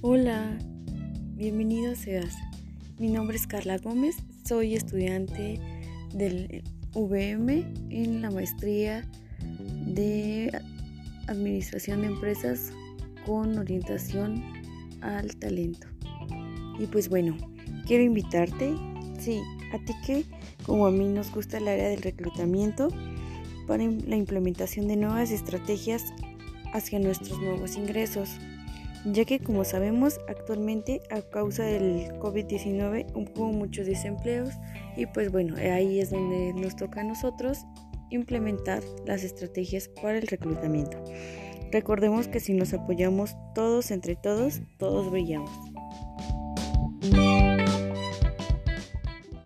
Hola, bienvenido a SEAS. Mi nombre es Carla Gómez, soy estudiante del VM en la maestría de Administración de Empresas con orientación al talento. Y pues bueno, quiero invitarte, sí, a ti que como a mí nos gusta el área del reclutamiento, para la implementación de nuevas estrategias hacia nuestros nuevos ingresos, ya que como sabemos actualmente a causa del COVID-19 hubo muchos desempleos y pues bueno, ahí es donde nos toca a nosotros implementar las estrategias para el reclutamiento. Recordemos que si nos apoyamos todos entre todos, todos brillamos.